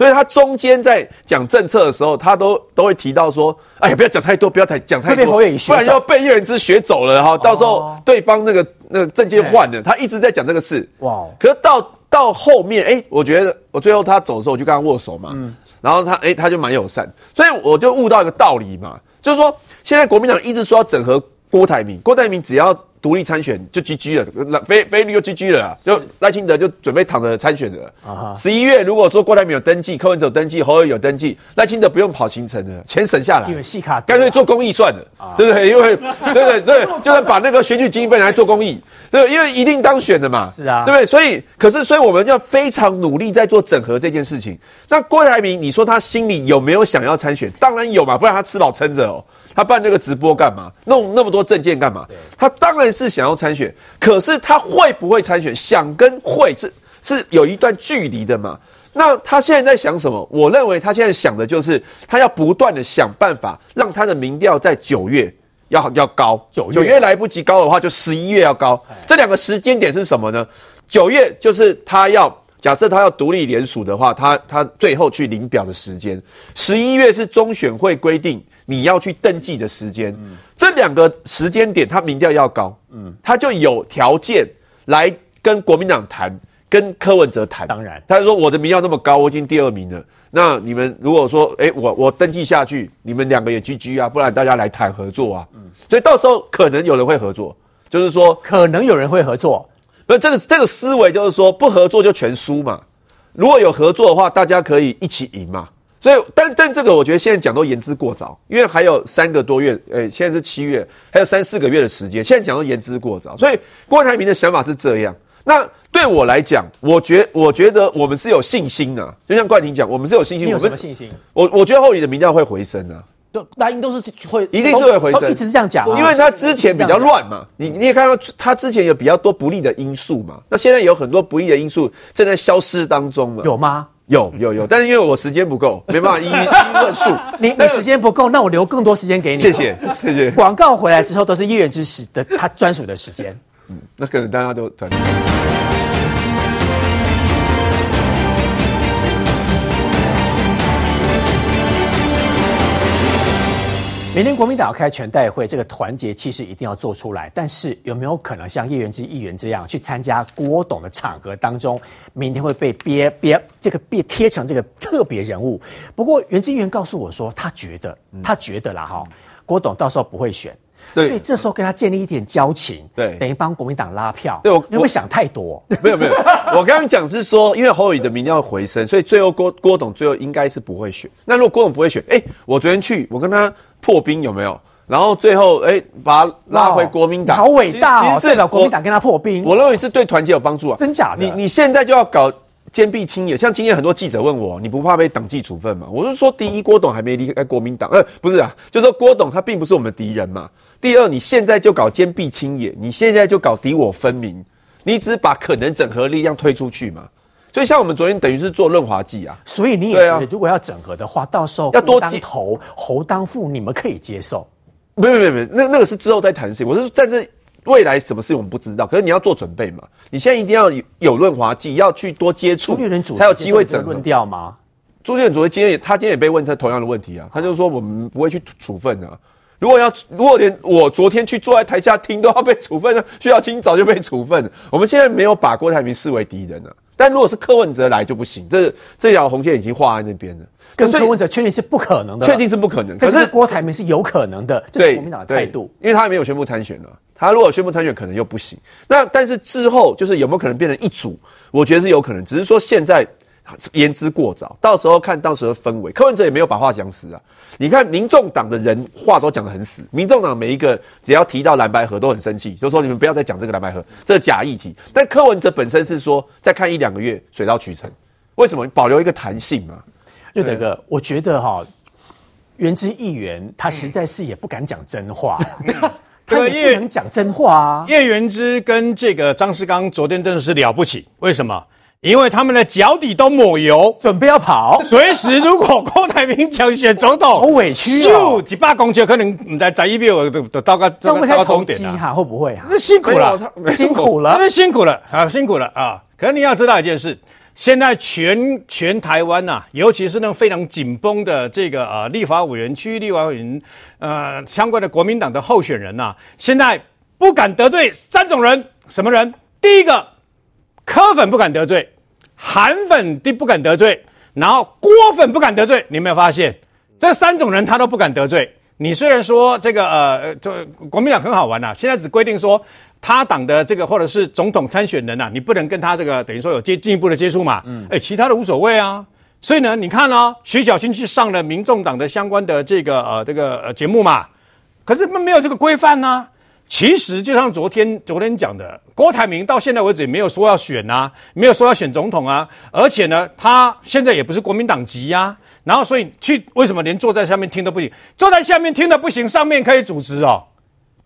所以他中间在讲政策的时候，他都都会提到说：“哎呀，不要讲太多，不要太讲太多，不然要被叶元之学走了哈。到时候对方那个那个政见换了，他一直在讲这个事。哇！可是到到后面，哎，我觉得我最后他走的时候，我就跟他握手嘛。嗯。然后他哎，他就蛮友善，所以我就悟到一个道理嘛，就是说现在国民党一直说要整合郭台铭，郭台铭只要。独立参选就 GG 了，菲菲律又 GG 了，就赖清德就准备躺着参选了。十一月如果说郭台铭有登记，柯文哲有登记，侯友有登记，赖清德不用跑行程了，钱省下来，因为细卡干脆做公益算了，对不对？因为 <laughs> 对对对，就是把那个选举经费拿来做公益，对，因为一定当选的嘛，是啊，对不对？所以，可是所以我们要非常努力在做整合这件事情。那郭台铭，你说他心里有没有想要参选？当然有嘛，不然他吃饱撑着哦。他办这个直播干嘛？弄那么多证件干嘛？他当然是想要参选，可是他会不会参选？想跟会是是有一段距离的嘛？那他现在在想什么？我认为他现在想的就是他要不断的想办法让他的民调在九月要要高，九九月来不及高的话，就十一月要高。这两个时间点是什么呢？九月就是他要假设他要独立联署的话，他他最后去领表的时间，十一月是中选会规定你要去登记的时间，嗯、这两个时间点他民调要高，嗯，他就有条件来跟国民党谈，跟柯文哲谈。当然，他说我的民调那么高，我已经第二名了，那你们如果说，哎，我我登记下去，你们两个也 GG 啊，不然大家来谈合作啊，嗯，所以到时候可能有人会合作，就是说可能有人会合作。那这个这个思维就是说，不合作就全输嘛。如果有合作的话，大家可以一起赢嘛。所以，但但这个我觉得现在讲都言之过早，因为还有三个多月，诶，现在是七月，还有三四个月的时间，现在讲都言之过早。所以，郭台铭的想法是这样。那对我来讲，我觉我觉得我们是有信心的，就像冠廷讲，我们是有信心。你有什么信心？我我觉得后里的民调会回升啊。都赖英都是会，一定是会回升，一直是这样讲，因为他之前比较乱嘛，你你也看到他之前有比较多不利的因素嘛，那现在有很多不利的因素正在消失当中了，有吗？有有有，但是因为我时间不够，没办法一 <laughs> 一论述。你你时间不够，那我留更多时间给你。谢谢谢谢。广告回来之后都是叶元之时的他专属的时间，嗯，那可能大家都团。明天国民党要开全代会，这个团结气势一定要做出来。但是有没有可能像叶元之议员这样去参加郭董的场合当中，明天会被憋憋这个憋贴成这个特别人物？不过袁之议员告诉我说，他觉得他觉得啦哈，郭董到时候不会选，所以这时候跟他建立一点交情，对，等于帮国民党拉票。对，我你会想太多？没有没有，我刚刚讲是说，因为侯友宜的民调回升，所以最后郭郭董最后应该是不会选。那如果郭董不会选，哎，我昨天去，我跟他。破冰有没有？然后最后哎，把他拉回国民党，好伟大哦！其实是国民党跟他破冰，我认为是对团结有帮助啊。真假的？你你现在就要搞坚壁清野，像今天很多记者问我，你不怕被党纪处分吗？我是说，第一，郭董还没离开国民党，呃，不是啊，就是说郭董他并不是我们的敌人嘛。第二，你现在就搞坚壁清野，你现在就搞敌我分明，你只把可能整合力量推出去嘛。所以像我们昨天等于是做润滑剂啊，所以你也觉得如果要整合的话，啊、到时候要多当头，猴当副，你们可以接受？没有没有没有，那那个是之后再谈事。我是在这未来什么事我们不知道，可是你要做准备嘛。你现在一定要有润滑剂，要去多接触，才有机会整合掉吗？朱立伦主席今天也他今天也被问他同样的问题啊，他就说我们不会去处分啊。如果要如果连我昨天去坐在台下听都要被处分，徐小清早就被处分了。我们现在没有把郭台铭视为敌人了。但如果是柯文哲来就不行，这这条红线已经画在那边了。跟柯文哲确定是不可能的，确定是不可能。可是郭台铭是有可能的，这是国民党的态度，因为他还没有宣布参选呢。他如果宣布参选，可能又不行。那但是之后就是有没有可能变成一组？我觉得是有可能，只是说现在。言之过早，到时候看到时候氛围。柯文哲也没有把话讲死啊。你看，民众党的人话都讲得很死。民众党每一个只要提到蓝白河都很生气，就说你们不要再讲这个蓝白河，这是假议题。但柯文哲本身是说再看一两个月，水到渠成。为什么保留一个弹性嘛？瑞德哥，我觉得哈，元之议员他实在是也不敢讲真话，<laughs> <laughs> 他也不能讲真话啊。叶元之跟这个张世刚昨天真的是了不起，为什么？因为他们的脚底都抹油，准备要跑。随时如果郭台铭想选总统，<laughs> 好委屈哦。几百公尺可能唔在在一边，都都到个到个终点了。哈，会不会啊？这辛苦了，辛苦了，辛苦了啊，辛苦了啊！可是你要知道一件事，现在全全台湾呐、啊，尤其是那种非常紧绷的这个呃立法委员、区域立法委员呃相关的国民党的候选人呐、啊，现在不敢得罪三种人，什么人？第一个。柯粉不敢得罪，韩粉的不敢得罪，然后郭粉不敢得罪。你有没有发现，这三种人他都不敢得罪？你虽然说这个呃，这国民党很好玩呐、啊，现在只规定说他党的这个或者是总统参选人呐、啊，你不能跟他这个等于说有接进一步的接触嘛。嗯，哎，其他的无所谓啊。所以呢，你看哦，徐巧芯去上了民众党的相关的这个呃这个呃节目嘛，可是没有这个规范呢、啊。其实就像昨天昨天讲的，郭台铭到现在为止也没有说要选啊，没有说要选总统啊，而且呢，他现在也不是国民党籍呀、啊，然后所以去为什么连坐在下面听都不行？坐在下面听的不行，上面可以主持哦，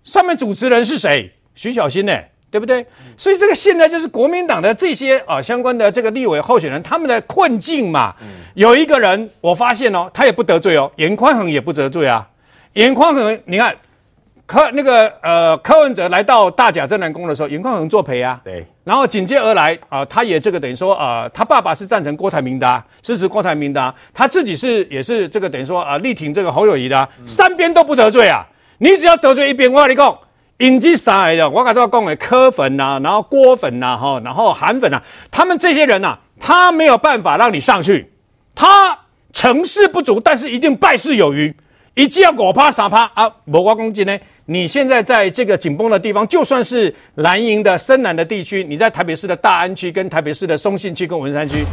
上面主持人是谁？徐小新呢，对不对？所以这个现在就是国民党的这些啊相关的这个立委候选人他们的困境嘛。有一个人我发现哦，他也不得罪哦，严宽恒也不得罪啊，严宽恒你看。柯那个呃柯文哲来到大甲镇南宫的时候，严宽恒作陪啊，对，然后紧接而来啊、呃，他也这个等于说啊、呃，他爸爸是赞成郭台铭的、啊，支持郭台铭的、啊，他自己是也是这个等于说啊、呃，力挺这个侯友谊的、啊，三边都不得罪啊，你只要得罪一边，我跟你讲，引进啥来的？我跟他讲的柯粉呐、啊，然后郭粉呐、啊，哈，然后韩粉呐、啊，他们这些人呐、啊，他没有办法让你上去，他成事不足，但是一定败事有余。一记要我趴三趴啊！某瓜公斤呢？你现在在这个紧绷的地方，就算是蓝营的深蓝的地区，你在台北市的大安区、跟台北市的松信区、跟文山区，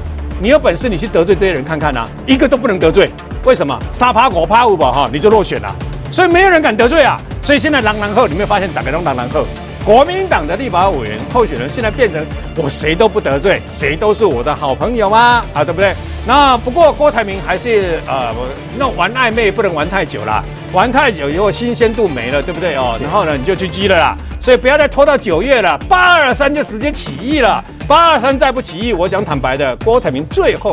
你有本事你去得罪这些人看看啊，一个都不能得罪。为什么？三趴五趴五吧哈，你就落选了。所以没有人敢得罪啊。所以现在狼狼后，你没有发现打开都狼狼后？国民党的立法委员候选人现在变成我谁都不得罪，谁都是我的好朋友吗？啊，对不对？那不过郭台铭还是呃，那玩暧昧不能玩太久了，玩太久以后新鲜度没了，对不对哦？然后呢你就去鸡了啦，所以不要再拖到九月了，八二三就直接起义了，八二三再不起义，我讲坦白的，郭台铭最后。